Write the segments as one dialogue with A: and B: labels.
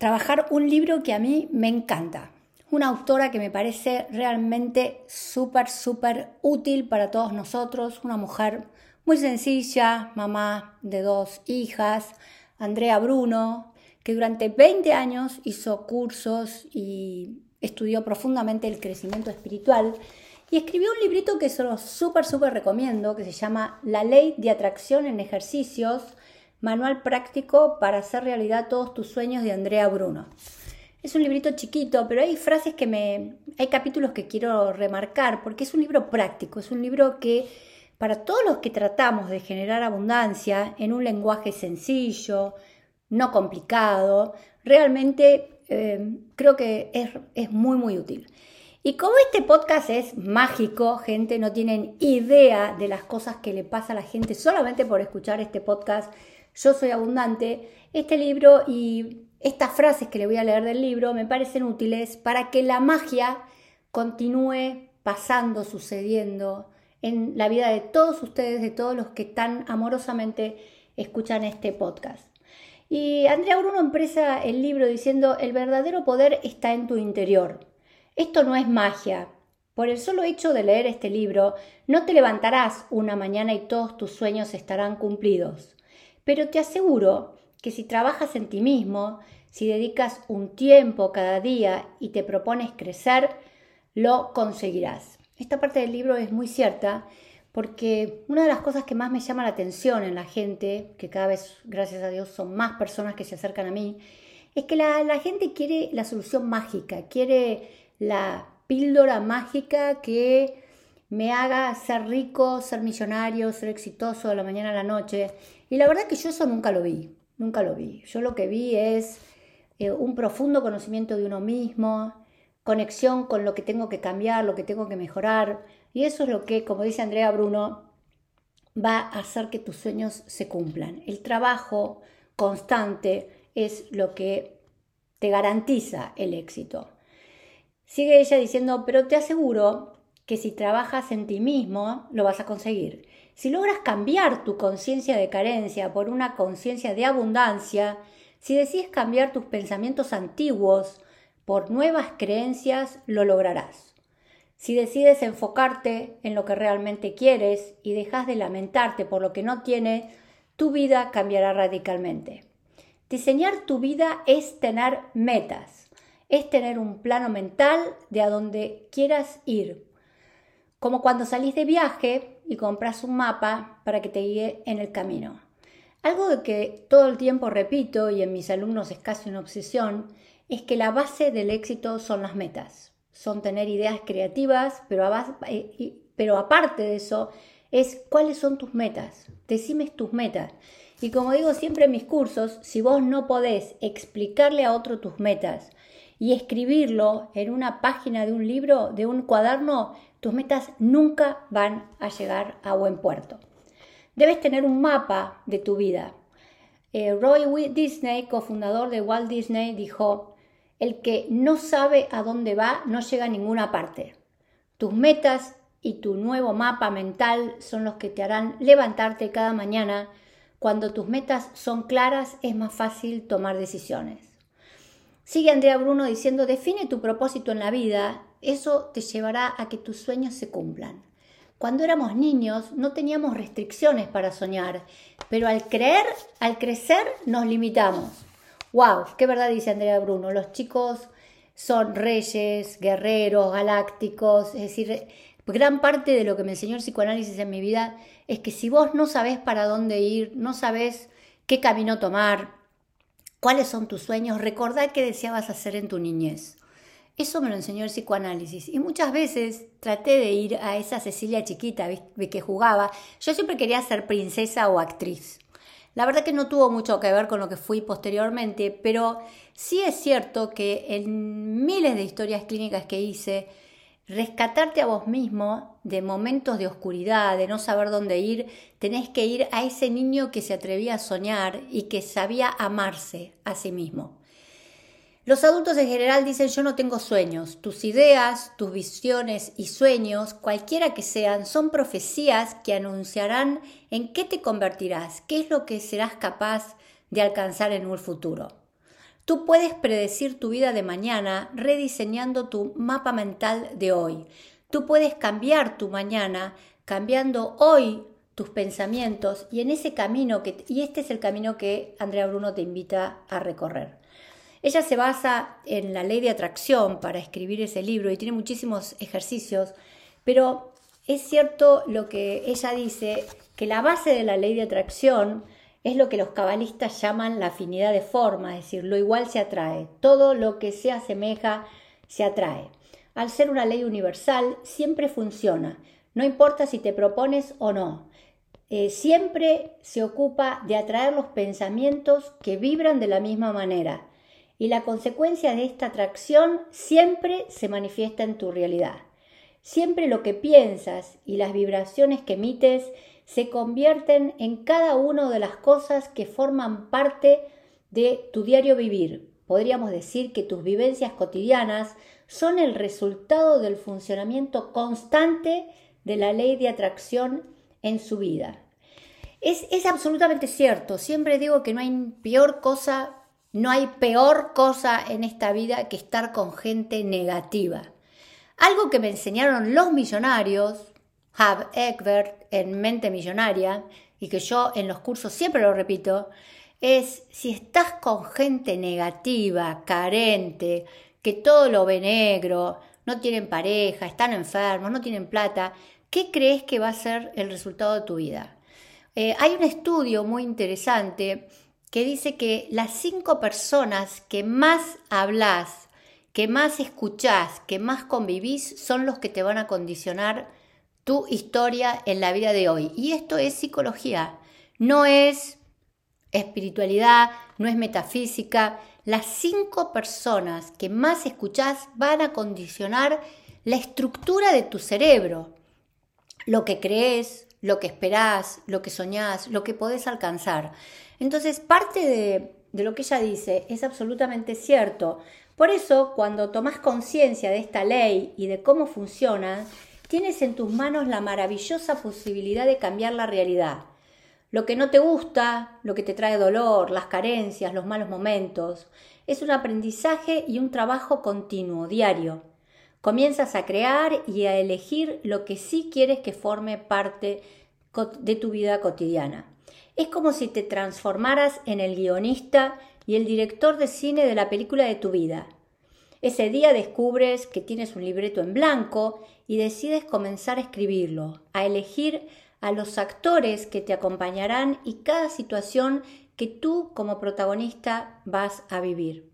A: trabajar un libro que a mí me encanta. Una autora que me parece realmente súper, súper útil para todos nosotros. Una mujer muy sencilla, mamá de dos hijas, Andrea Bruno, que durante 20 años hizo cursos y estudió profundamente el crecimiento espiritual y escribió un librito que se lo súper, súper recomiendo, que se llama La ley de atracción en ejercicios, manual práctico para hacer realidad todos tus sueños de Andrea Bruno. Es un librito chiquito, pero hay frases que me... hay capítulos que quiero remarcar porque es un libro práctico, es un libro que para todos los que tratamos de generar abundancia en un lenguaje sencillo, no complicado, realmente eh, creo que es, es muy, muy útil. Y como este podcast es mágico, gente, no tienen idea de las cosas que le pasa a la gente solamente por escuchar este podcast, Yo soy abundante, este libro y estas frases que le voy a leer del libro me parecen útiles para que la magia continúe pasando, sucediendo en la vida de todos ustedes, de todos los que tan amorosamente escuchan este podcast. Y Andrea Bruno empresa el libro diciendo, el verdadero poder está en tu interior. Esto no es magia. Por el solo hecho de leer este libro, no te levantarás una mañana y todos tus sueños estarán cumplidos. Pero te aseguro que si trabajas en ti mismo, si dedicas un tiempo cada día y te propones crecer, lo conseguirás. Esta parte del libro es muy cierta porque una de las cosas que más me llama la atención en la gente, que cada vez, gracias a Dios, son más personas que se acercan a mí, es que la, la gente quiere la solución mágica, quiere la píldora mágica que me haga ser rico, ser millonario, ser exitoso de la mañana a la noche. Y la verdad que yo eso nunca lo vi, nunca lo vi. Yo lo que vi es eh, un profundo conocimiento de uno mismo, conexión con lo que tengo que cambiar, lo que tengo que mejorar. Y eso es lo que, como dice Andrea Bruno, va a hacer que tus sueños se cumplan. El trabajo constante es lo que te garantiza el éxito. Sigue ella diciendo, pero te aseguro que si trabajas en ti mismo, lo vas a conseguir. Si logras cambiar tu conciencia de carencia por una conciencia de abundancia, si decides cambiar tus pensamientos antiguos por nuevas creencias, lo lograrás. Si decides enfocarte en lo que realmente quieres y dejas de lamentarte por lo que no tienes, tu vida cambiará radicalmente. Diseñar tu vida es tener metas es tener un plano mental de a donde quieras ir. Como cuando salís de viaje y compras un mapa para que te guíe en el camino. Algo que todo el tiempo repito y en mis alumnos es casi una obsesión, es que la base del éxito son las metas. Son tener ideas creativas, pero, eh, pero aparte de eso, es cuáles son tus metas. Decime tus metas. Y como digo siempre en mis cursos, si vos no podés explicarle a otro tus metas, y escribirlo en una página de un libro, de un cuaderno, tus metas nunca van a llegar a buen puerto. Debes tener un mapa de tu vida. Eh, Roy Disney, cofundador de Walt Disney, dijo, el que no sabe a dónde va no llega a ninguna parte. Tus metas y tu nuevo mapa mental son los que te harán levantarte cada mañana. Cuando tus metas son claras es más fácil tomar decisiones. Sigue Andrea Bruno diciendo, define tu propósito en la vida, eso te llevará a que tus sueños se cumplan. Cuando éramos niños no teníamos restricciones para soñar, pero al creer, al crecer nos limitamos. ¡Wow! ¡Qué verdad dice Andrea Bruno! Los chicos son reyes, guerreros, galácticos, es decir, gran parte de lo que me enseñó el psicoanálisis en mi vida es que si vos no sabés para dónde ir, no sabés qué camino tomar, ¿Cuáles son tus sueños? Recordá qué deseabas hacer en tu niñez. Eso me lo enseñó el psicoanálisis. Y muchas veces traté de ir a esa Cecilia chiquita que jugaba. Yo siempre quería ser princesa o actriz. La verdad que no tuvo mucho que ver con lo que fui posteriormente, pero sí es cierto que en miles de historias clínicas que hice, rescatarte a vos mismo de momentos de oscuridad, de no saber dónde ir, tenés que ir a ese niño que se atrevía a soñar y que sabía amarse a sí mismo. Los adultos en general dicen yo no tengo sueños. Tus ideas, tus visiones y sueños, cualquiera que sean, son profecías que anunciarán en qué te convertirás, qué es lo que serás capaz de alcanzar en un futuro. Tú puedes predecir tu vida de mañana rediseñando tu mapa mental de hoy. Tú puedes cambiar tu mañana cambiando hoy tus pensamientos y en ese camino que y este es el camino que Andrea Bruno te invita a recorrer. Ella se basa en la ley de atracción para escribir ese libro y tiene muchísimos ejercicios, pero es cierto lo que ella dice, que la base de la ley de atracción es lo que los cabalistas llaman la afinidad de forma, es decir, lo igual se atrae, todo lo que se asemeja se atrae. Al ser una ley universal, siempre funciona, no importa si te propones o no. Eh, siempre se ocupa de atraer los pensamientos que vibran de la misma manera y la consecuencia de esta atracción siempre se manifiesta en tu realidad. Siempre lo que piensas y las vibraciones que emites se convierten en cada una de las cosas que forman parte de tu diario vivir. Podríamos decir que tus vivencias cotidianas son el resultado del funcionamiento constante de la ley de atracción en su vida. Es, es absolutamente cierto, siempre digo que no hay peor cosa no hay peor cosa en esta vida que estar con gente negativa. Algo que me enseñaron los millonarios, Hub Egbert en Mente Millonaria, y que yo en los cursos siempre lo repito, es si estás con gente negativa, carente, que todo lo ve negro, no tienen pareja, están enfermos, no tienen plata, ¿qué crees que va a ser el resultado de tu vida? Eh, hay un estudio muy interesante que dice que las cinco personas que más hablas, que más escuchás, que más convivís, son los que te van a condicionar tu historia en la vida de hoy. Y esto es psicología, no es espiritualidad, no es metafísica. Las cinco personas que más escuchás van a condicionar la estructura de tu cerebro, lo que crees, lo que esperás, lo que soñás, lo que podés alcanzar. Entonces, parte de, lo que ella dice es absolutamente cierto. Por eso, cuando tomas conciencia de esta ley y de cómo funciona, tienes en tus manos la maravillosa posibilidad de cambiar la realidad. Lo que no te gusta, lo que te trae dolor, las carencias, los malos momentos, es un aprendizaje y un trabajo continuo, diario. Comienzas a crear y a elegir lo que sí quieres que forme parte de tu vida cotidiana. Es como si te transformaras en el guionista y el director de cine de la película de tu vida. Ese día descubres que tienes un libreto en blanco y decides comenzar a escribirlo, a elegir a los actores que te acompañarán y cada situación que tú como protagonista vas a vivir.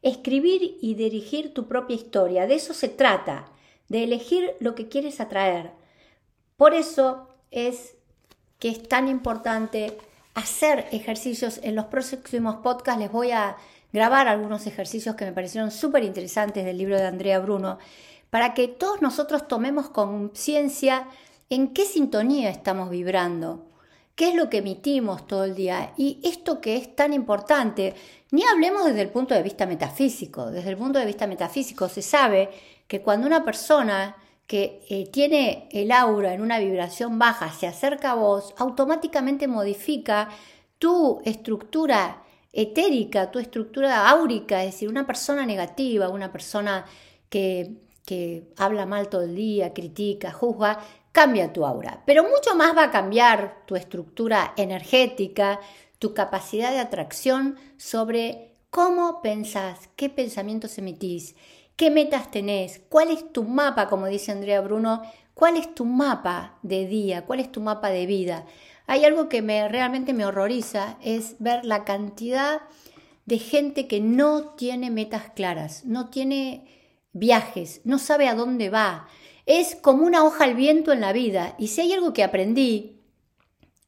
A: Escribir y dirigir tu propia historia, de eso se trata, de elegir lo que quieres atraer. Por eso es que es tan importante hacer ejercicios. En los próximos podcasts les voy a grabar algunos ejercicios que me parecieron súper interesantes del libro de Andrea Bruno, para que todos nosotros tomemos conciencia en qué sintonía estamos vibrando, qué es lo que emitimos todo el día. Y esto que es tan importante, ni hablemos desde el punto de vista metafísico. Desde el punto de vista metafísico se sabe que cuando una persona que eh, tiene el aura en una vibración baja se acerca a vos, automáticamente modifica tu estructura etérica, tu estructura áurica, es decir, una persona negativa, una persona que, que habla mal todo el día, critica, juzga, cambia tu aura. Pero mucho más va a cambiar tu estructura energética, tu capacidad de atracción sobre cómo pensás, qué pensamientos emitís ¿Qué metas tenés? ¿Cuál es tu mapa, como dice Andrea Bruno? ¿Cuál es tu mapa de día? ¿Cuál es tu mapa de vida? Hay algo que me, realmente me horroriza, es ver la cantidad de gente que no tiene metas claras, no tiene viajes, no sabe a dónde va. Es como una hoja al viento en la vida. Y si hay algo que aprendí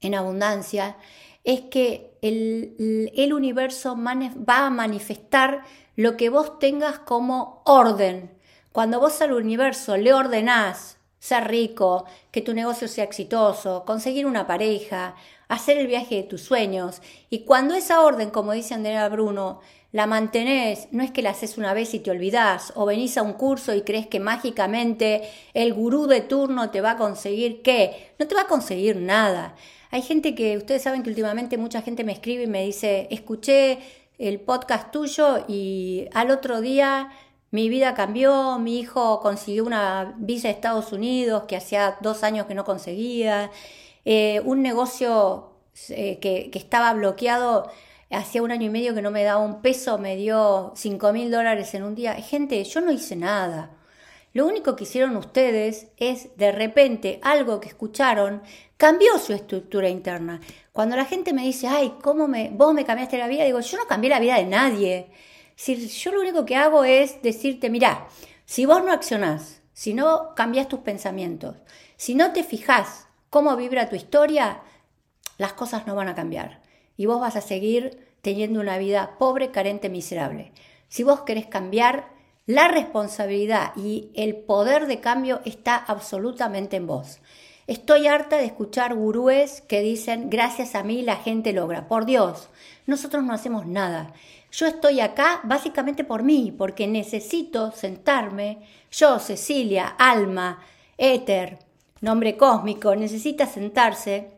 A: en abundancia, es que el, el universo va a manifestar lo que vos tengas como orden. Cuando vos al universo le ordenás ser rico, que tu negocio sea exitoso, conseguir una pareja, hacer el viaje de tus sueños, y cuando esa orden, como dice Andrea Bruno, la mantenés, no es que la haces una vez y te olvidás, o venís a un curso y crees que mágicamente el gurú de turno te va a conseguir qué, no te va a conseguir nada. Hay gente que, ustedes saben que últimamente mucha gente me escribe y me dice, escuché el podcast tuyo y al otro día mi vida cambió, mi hijo consiguió una visa de Estados Unidos que hacía dos años que no conseguía, eh, un negocio eh, que, que, estaba bloqueado hacía un año y medio que no me daba un peso, me dio cinco mil dólares en un día. Gente, yo no hice nada. Lo único que hicieron ustedes es, de repente, algo que escucharon, cambió su estructura interna. Cuando la gente me dice, ay, ¿cómo me, vos me cambiaste la vida? Digo, yo no cambié la vida de nadie. Si yo lo único que hago es decirte, mira, si vos no accionás, si no cambias tus pensamientos, si no te fijas cómo vibra tu historia, las cosas no van a cambiar. Y vos vas a seguir teniendo una vida pobre, carente, miserable. Si vos querés cambiar, la responsabilidad y el poder de cambio está absolutamente en vos. Estoy harta de escuchar gurúes que dicen, gracias a mí la gente logra. Por Dios, nosotros no hacemos nada. Yo estoy acá básicamente por mí, porque necesito sentarme, yo, Cecilia, alma, éter, nombre cósmico, necesita sentarse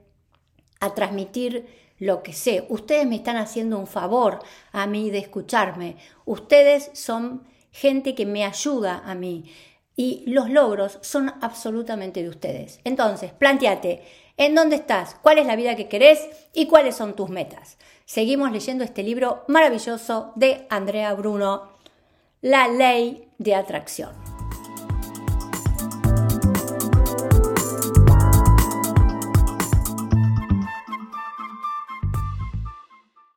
A: a transmitir lo que sé. Ustedes me están haciendo un favor a mí de escucharme. Ustedes son gente que me ayuda a mí. Y los logros son absolutamente de ustedes. Entonces, planteate, ¿en dónde estás? ¿Cuál es la vida que querés? ¿Y cuáles son tus metas? Seguimos leyendo este libro maravilloso de Andrea Bruno, La ley de atracción.